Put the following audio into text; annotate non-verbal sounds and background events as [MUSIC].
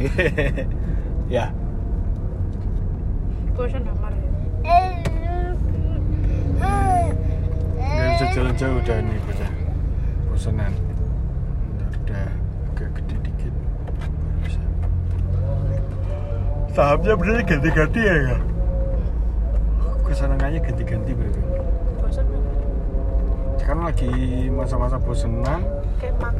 [LAUGHS] ya. Bosan amar ya? Nggak bisa jalan jauh udah ini, bocah Bosanan. Udah agak gede dikit. Bisa. Sahamnya bener ganti-ganti ya ya kesenangannya ganti-ganti berarti bosan sekarang lagi masa-masa bosenan. Kayak makan.